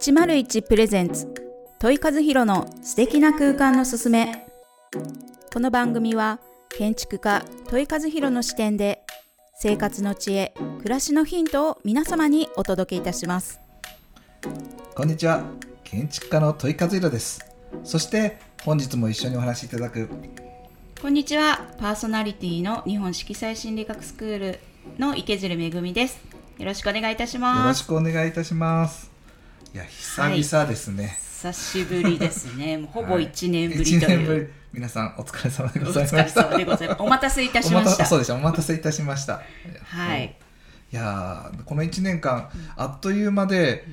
101プレゼンツ。問い和弘の素敵な空間のすすめ。この番組は建築家問い和弘の視点で生活の知恵暮らしのヒントを皆様にお届けいたします。こんにちは。建築家の問い和弘です。そして本日も一緒にお話しいただく。こんにちは。パーソナリティの日本色彩心理学スクールの池尻めぐみです。よろしくお願いいたします。よろしくお願いいたしますいや久々ですね、はい、久しぶりですね。もうほぼ1年ぶりという、はい、年ぶり。皆さんお疲れ様でございました。お待たせいたしました。そうですお待たせいたしました。はい。いやこの1年間、あっという間で、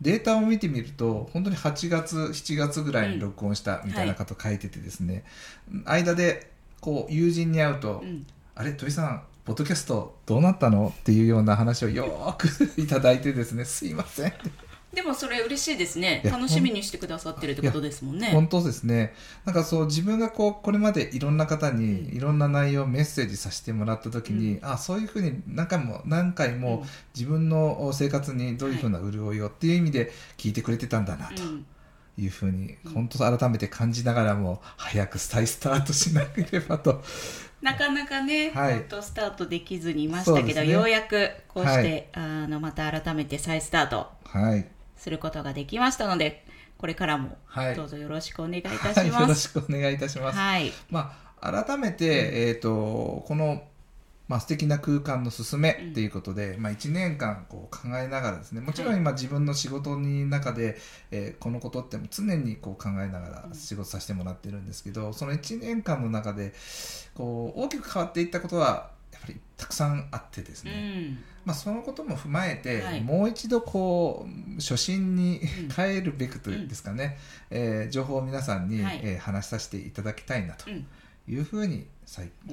データを見てみると本当に8月7月ぐらいに録音したみたいなこと書いててですね、うんはい、間でこう友人に会うと「うん、あれ土井さんポッドキャストどうなったの?」っていうような話をよく いただいてですねすいませんでもそれ嬉しいですね。楽しみにしてくださってるってことですもんね。本当ですね。なんかそう自分がこうこれまでいろんな方にいろんな内容メッセージさせてもらった時に、うん、あそういうふうに何回も何回も自分の生活にどういうふうな潤いをっていう意味で聞いてくれてたんだなと。いうふうに本当改めて感じながらも早く再スタートしなければと。なかなかね、はい、スタートできずにいましたけど、ね、ようやくこうして、はい、あのまた改めて再スタート、はい、することができましたので、これからもどうぞよろしくお願いいたします。はいはい、よろしくお願いいたします。はい。まあ、改めて、えっ、ー、と、この、まあ、素敵な空間の進めっていうことで、うん、まあ、1年間こう考えながらですねもちろん今自分の仕事の中で、えー、このことって常にこう考えながら仕事させてもらってるんですけどその1年間の中でこう大きく変わっていったことはやっぱりたくさんあってですね、うん。まあ、そのことも踏まえて、はい、もう一度こう初心に帰るべくというんですかね、うん、えー、情報を皆さんに、はい、えー、話させていただきたいなというふうに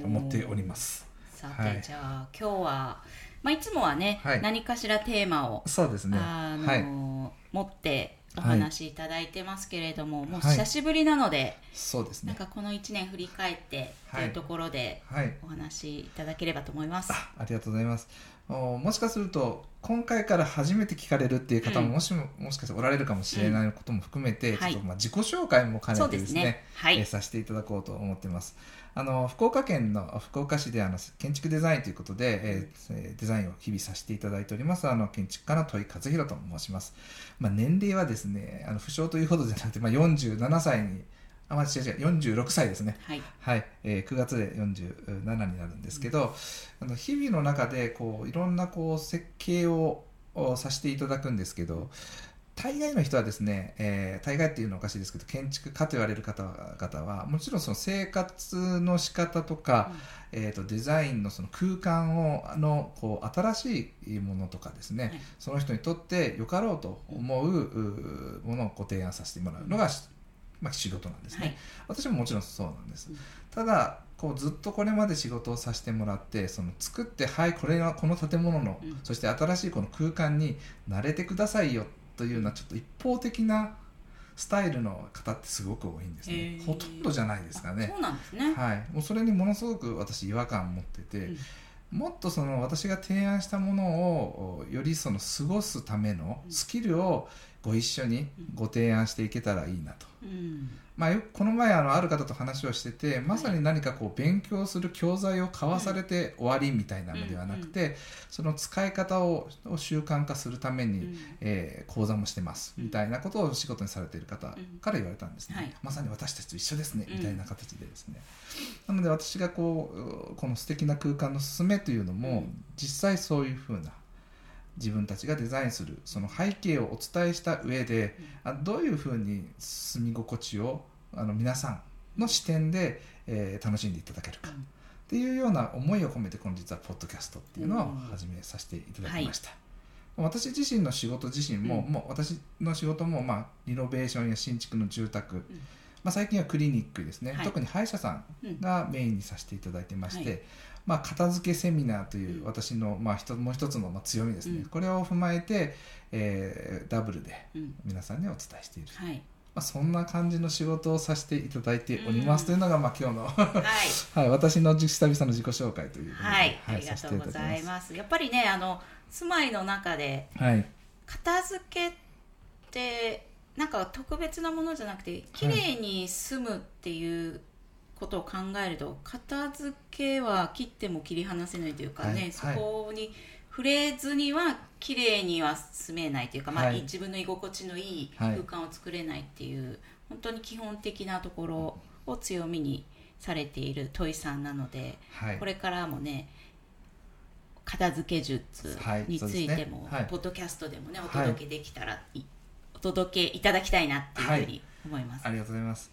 思っております。さて、はい、じゃあ今日は、まあ、いつもはね、はい、何かしらテーマをそうですね、あのー、持ってお話しいただいてますけれども、はい、もう久しぶりなので、そうですね。なんかこの1年振り返ってというところでお話しいただければと思います、あありがとうございますもしかすると今回から初めて聞かれるっていう方ももしも,、もしかしておられるかもしれないことも含めて、うん、ちょっとまあ自己紹介も兼ねてですね、ね。はい、えー、させていただこうと思ってます。あの福岡県の福岡市であの建築デザインということで、えー、デザインを日々させていただいております。あの建築家の戸井和弘と申します。まあ、年齢はですねあの不詳というほどじゃなくて、まあ、47歳にあ、間違う違う、46歳ですね。はい。はい。えー、9月で47になるんですけど、うん、あの日々の中で、こう、いろんな、こう、設計をさせていただくんですけど、大概の人はですね、えー、大概っていうのはおかしいですけど建築家と言われる方々はもちろんその生活の仕方とか、うん、えーと、デザインのその空間をあのこう新しいものとかですね、はい、その人にとってよかろうと思うものをご提案させてもらうのが、まあ、仕事なんですね、はい、私ももちろんそうなんです、うん、ただこうずっとこれまで仕事をさせてもらってその作ってはいこれはこの建物の、うん、そして新しいこの空間に慣れてくださいよというようなちょっと一方的なスタイルの方ってすごく多いんですね、えー、ほとんどじゃないですかね。そうなんですね。はい。もうそれにものすごく私違和感を持ってて、うんもっとその私が提案したものをよりその過ごすためのスキルをご一緒にご提案していけたらいいなと、うん、まあ、この前あのある方と話をしててまさに何かこう勉強する教材を交わされて終わりみたいなのではなくて、その使い方を習慣化するために、うん、えー、講座もしてますみたいなことを仕事にされている方から言われたんですね、はい、まさに私たちと一緒ですね。みたいな形でですね、なので私がこうこの素敵な空間の勧めというのも、実際そういうふうな自分たちがデザインするその背景をお伝えした上で、うん、どういうふうに住み心地をあの皆さんの視点で、えー、楽しんでいただけるか、うん、っていうような思いを込めて本日はポッドキャストっていうのを始めさせていただきました。うんはい、私自身の仕事自身も、もう私の仕事も、まあ、リノベーションや新築の住宅、まあ、最近はクリニックですね、はい、特に歯医者さんがメインにさせていただいてまして、はい、まあ、片付けセミナーという私の、まあ、もう一つのまあ強みですね、うん、これを踏まえて、えー、ダブルで皆さんにお伝えしている、まあ、そんな感じの仕事をさせていただいております、というのが、まあ、今日のはい、はい、私の久々の自己紹介というはい、はい、ありがとうございます。やっぱりねあの住まいの中で、はい、片付けってなんか特別なものじゃなくて綺麗に住むっていうことを考えると、片付けは切っても切り離せないというかね、はい。そこに触れずには綺麗には住めないというか、まあはい。自分の居心地のいいはい空間を作れないっていう、本当に基本的なところを強みにされているトイさんなので、はい。これからもね片付け術はいについても、ね。はい。ポッドキャストでもねおはい。届けできたら、いお届けいただきたいなっていうふうに思います。ありがとうございます。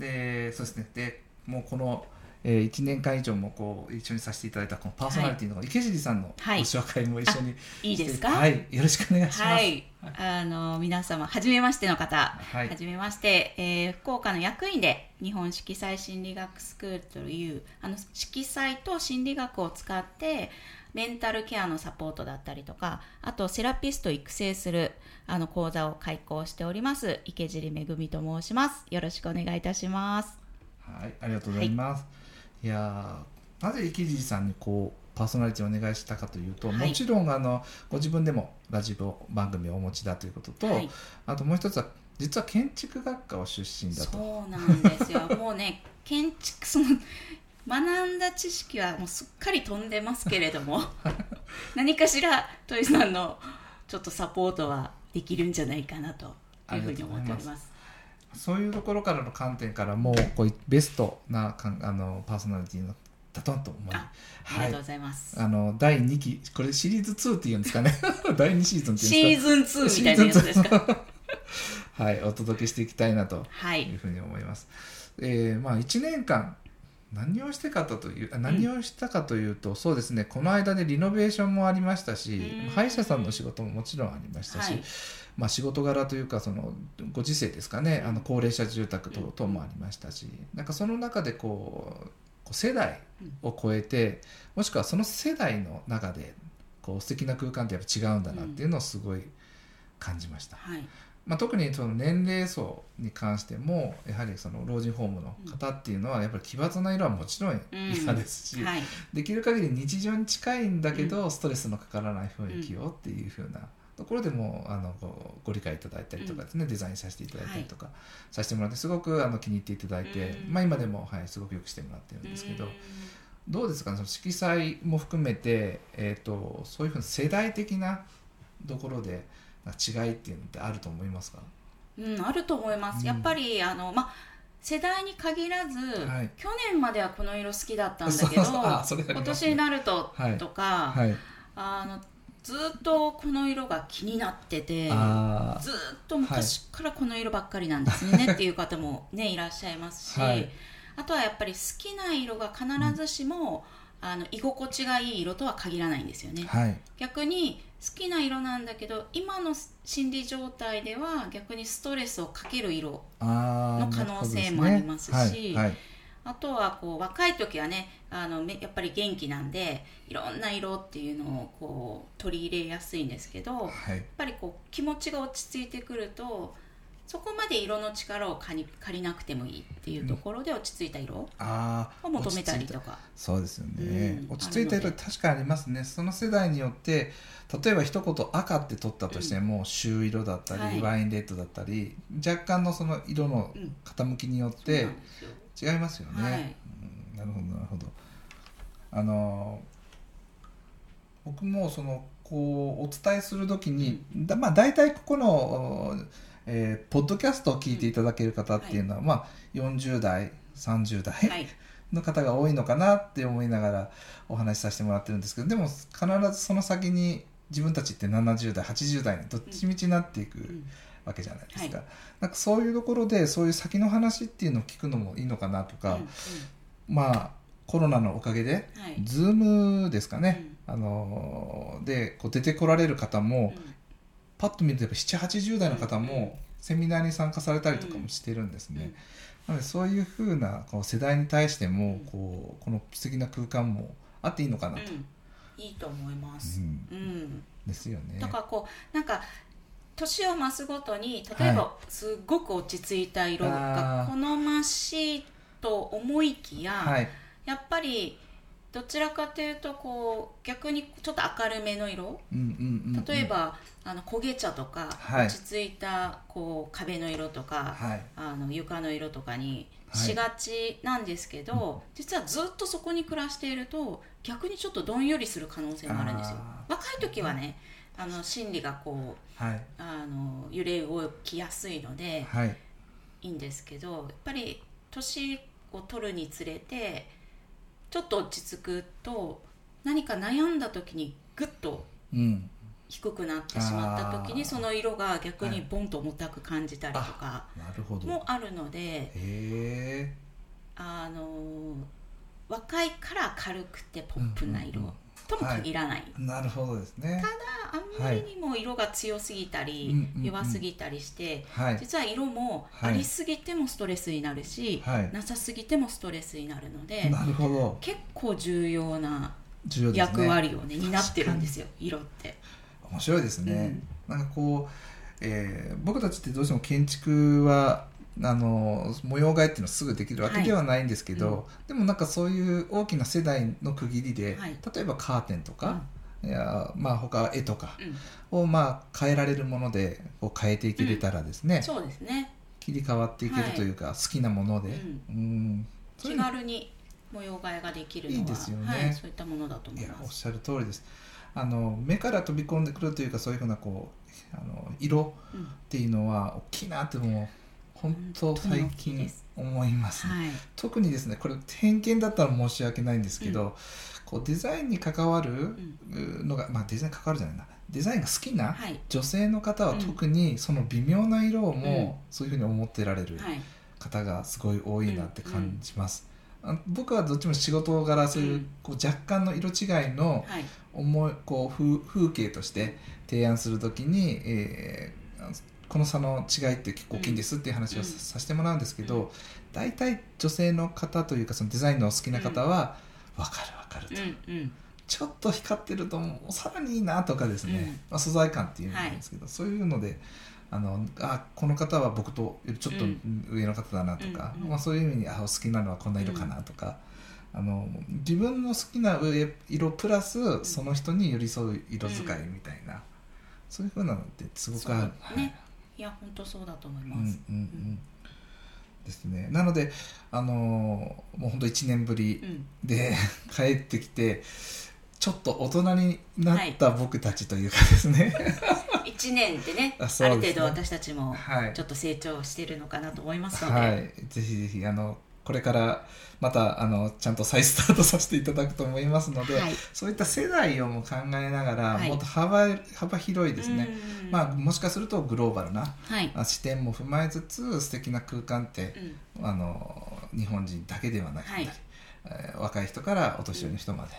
でそうですね。でもうこの、えー、1年間以上もこう一緒にさせていただいたこのパーソナリティの池尻さんのごはい。紹介も一緒にいいですか？はい。よろしくお願いします。はい、あの皆様初めましての方、はい。初めまして、えー福岡の役員で日本色彩心理学スクールというあの色彩と心理学を使ってメンタルケアのサポートだったりとかあとセラピストを育成するあの講座を開講しております池尻めぐみと申します。よろしくお願いいたしますはい、ありがとうございます。い、やーなぜ池尻さんにこうパーソナリティをお願いしたかというと、はい。もちろんあのご自分でもラジオ番組をお持ちだということと、はい。あともう一つは実は建築学科を出身だと。そうなんですよ。もうね建築その学んだ知識はもうすっかり飛んでますけれども 何かしらトイさんのちょっとサポートはできるんじゃないかなというふうに思っておりますそういうところからの観点からもこうベストなかんあのパーソナリティのだとと思い、あありはいがとうございます、あの第2期これシリーズ2っていうんですかね。第2シーズンっていシーうんですか。ズン2みたいなやつですか？はいお届けしていきたいなとはい。いうふうに思います。えーまあ1年間何をしてかというあ何をしたかというと、そうですねこの間でリノベーションもありましたしうん。歯医者さんの仕事ももちろんありましたし、はい。まあ、仕事柄というかそのご時世ですかねあの高齢者住宅等々もありましたしなんかその中でこう世代を超えてもしくはその世代の中でこう素敵な空間ってやっぱ違うんだなっていうのをすごい感じました。はいまあ、特にその年齢層に関してもやはりその老人ホームの方っていうのはやっぱり奇抜な色はもちろん嫌ですし、はい。できる限り日常に近いんだけど、ストレスのかからない雰囲気をっていう風なところでもあのごご理解いただいたりとかですね、デザインさせていただいたりとかさせてもらってすごくあの気に入っていただいて、うん。まあ、今でも、はい、すごくよくしてもらってるんですけど、うん。どうですか？ねその色彩も含めて、えー、とそういうふうな世代的なところで違いっていうのってあると思いますか？うん、あると思います、うん。やっぱりあの、まあ、世代に限らず、はい。去年まではこの色好きだったんだけどね。今年になると、はい。とか、はい。あのずっとこの色が気になっててあずっと昔からこの色ばっかりなんですね、っていう方も、ね、いらっしゃいますし、はい。あとはやっぱり好きな色が必ずしも、あの居心地がいい色とは限らないんですよね。はい。逆に好きな色なんだけど今の心理状態では逆にストレスをかける色の可能性もありますしあとはこう若い時はねあのめやっぱり元気なんでいろんな色っていうのをこう取り入れやすいんですけどやっはいぱりこう気持ちが落ち着いてくるとそこまで色の力を借り借りなくてもいいっていうところで落ち着いた色ああを求めたりとか。そうですよね、うん。落ち着いた色確かにありますね。その世代によって例えば一言赤って取ったとしても、朱色だったり、はい。ワインレッドだったり若干のその色のうん。傾きによって違いますよね、はい。うん。なるほどなるほど。あの僕もそのこうお伝えするときに、だまあ、大体ここの、えーポッドキャストを聞いていただける方っていうのは、まあ、40代30代、はい。の方が多いのかなって思いながらお話しさせてもらってるんですけどでも必ずその先に自分たちって70代80代にどっちみちになっていくうん。わけじゃないですか,、はなんかそういうところでそういう先の話っていうのを聞くのもいいのかなとか、うんうん。まあコロナのおかげで、はい。ズームですかね、あのーでこう出てこられる方も、うんパッと見るとやっぱ780代の方もセミナーに参加されたりとかもしてるんですね。なのでそういうふうなこう世代に対してもこうこの素敵な空間もあっていいのかなと、うん。いいと思います、うん。うん、ですよね。だからこうなんか年を増すごとに例えばすっごく落ち着いた色が好ましいと思いきや、はい、やっぱりどちらかというとこう逆にちょっと明るめの色。例えば、あの焦げ茶とか、はい。落ち着いたこう壁の色とか、はい。あの床の色とかにはい。しがちなんですけど、実はずっとそこに暮らしていると逆にちょっとどんよりする可能性もあるんですよ。あ若い時はねあの心理がこうはい。あの揺れ動きやすいのではい。いいんですけどやっぱり年を取るにつれてちょっと落ち着くと何か悩んだ時にグッとうん低くなってしまった時にあー。その色が逆にボンと重たく感じたりとかもあるのであの若いから軽くてポップな色。うんうんうんとも限らない、なるほどですね。ただあんまりにも色が強すぎたり、うんうんうん。弱すぎたりして、はい。実は色もはい。ありすぎてもストレスになるし、はい。なさすぎてもストレスになるのでなるほど。結構重要な役割をね担ってるんですよ色って。面白いですね、なんかこう、えー僕たちってどうしても建築はあの模様替えっていうのはすぐできるわけではないんですけど、でもなんかそういう大きな世代の区切りで、はい。例えばカーテンとか、いやまあ他絵とかうん。をまあ変えられるものでこう変えていけれたらですね、そうですね。切り替わっていけるというか、好きなもので、うん。気軽に模様替えができるのはいいですよね。はい、そういったものだと思いいます。やおっしゃる通りです。あの目から飛び込んでくるというかそういうふうなこうあの色うん。っていうのは大きいなってもう本当最近思いますね、はい。特にですねこれ偏見だったら申し訳ないんですけど、こうデザインに関わるのが、まあデザインに関わるじゃないな。デザインが好きなはい。女性の方は特にその微妙な色をもうそういうふうに思ってられるはい。方がすごい多いなって感じます、あ僕はどっちも仕事柄そういううん。こう若干の色違いのはい。思いこう風風景として提案するときに、えーこの差の違いって結構大きいんですっていう話をさ,、せてもらうんですけど、うん。大体女性の方というかそのデザインの好きな方は分かる分かると、ちょっと光ってるともうさらにいいなとかですね、うん。まあ、素材感っていうんですけど、そういうのであのあこの方は僕とちょっとうん。上の方だなとか、まあ、そういう意味にあ好きなのはこんな色かなとか、あの自分の好きな上色プラスその人に寄り添う色使いみたいな、そういうふうなのってすごくある。ねいや本当そうだと思いうんます。うん。うん。ですね、なので、あのーもう本当1年ぶりうん。で 帰ってきてちょっと大人になった僕たちというかですね、一年でね。ある程度私たちもはい。ちょっと成長してるのかなと思いますので、はい、ぜひぜひあのこれからまたあのちゃんと再スタートさせていただくと思いますので、はい。そういった世代をも考えながら、はい。もっと幅幅広いですね、うん。まあ、もしかするとグローバルなはい、あ視点も踏まえつつ素敵な空間ってう、ん。あの日本人だけではなくて、はい。えー若い人からお年寄りの人まで、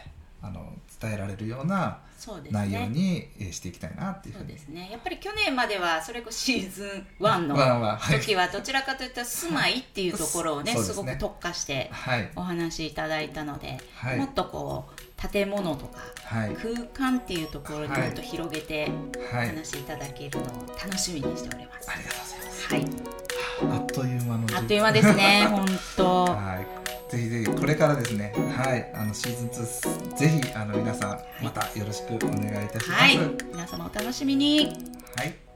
あの伝えられるような内容ね。にえーしていきたいなっていうふそううにですね。やっぱり去年まではそれこそシーズン1の時はどちらかというと住まいっていうところをねすごく特化してはい。お話しいただいたので、はい。もっとこう建物とかはい。空間っていうところにもっと広げておはい。話しいただけるのを楽しみにしております。ありがとうございます。はい、あっという間のあっという間ですね、本当。はい、ぜひぜひこれからですね、はい、あのシーズン2ぜひあの皆さんまたよろしくお願いいたします。はい、皆様お楽しみに。はい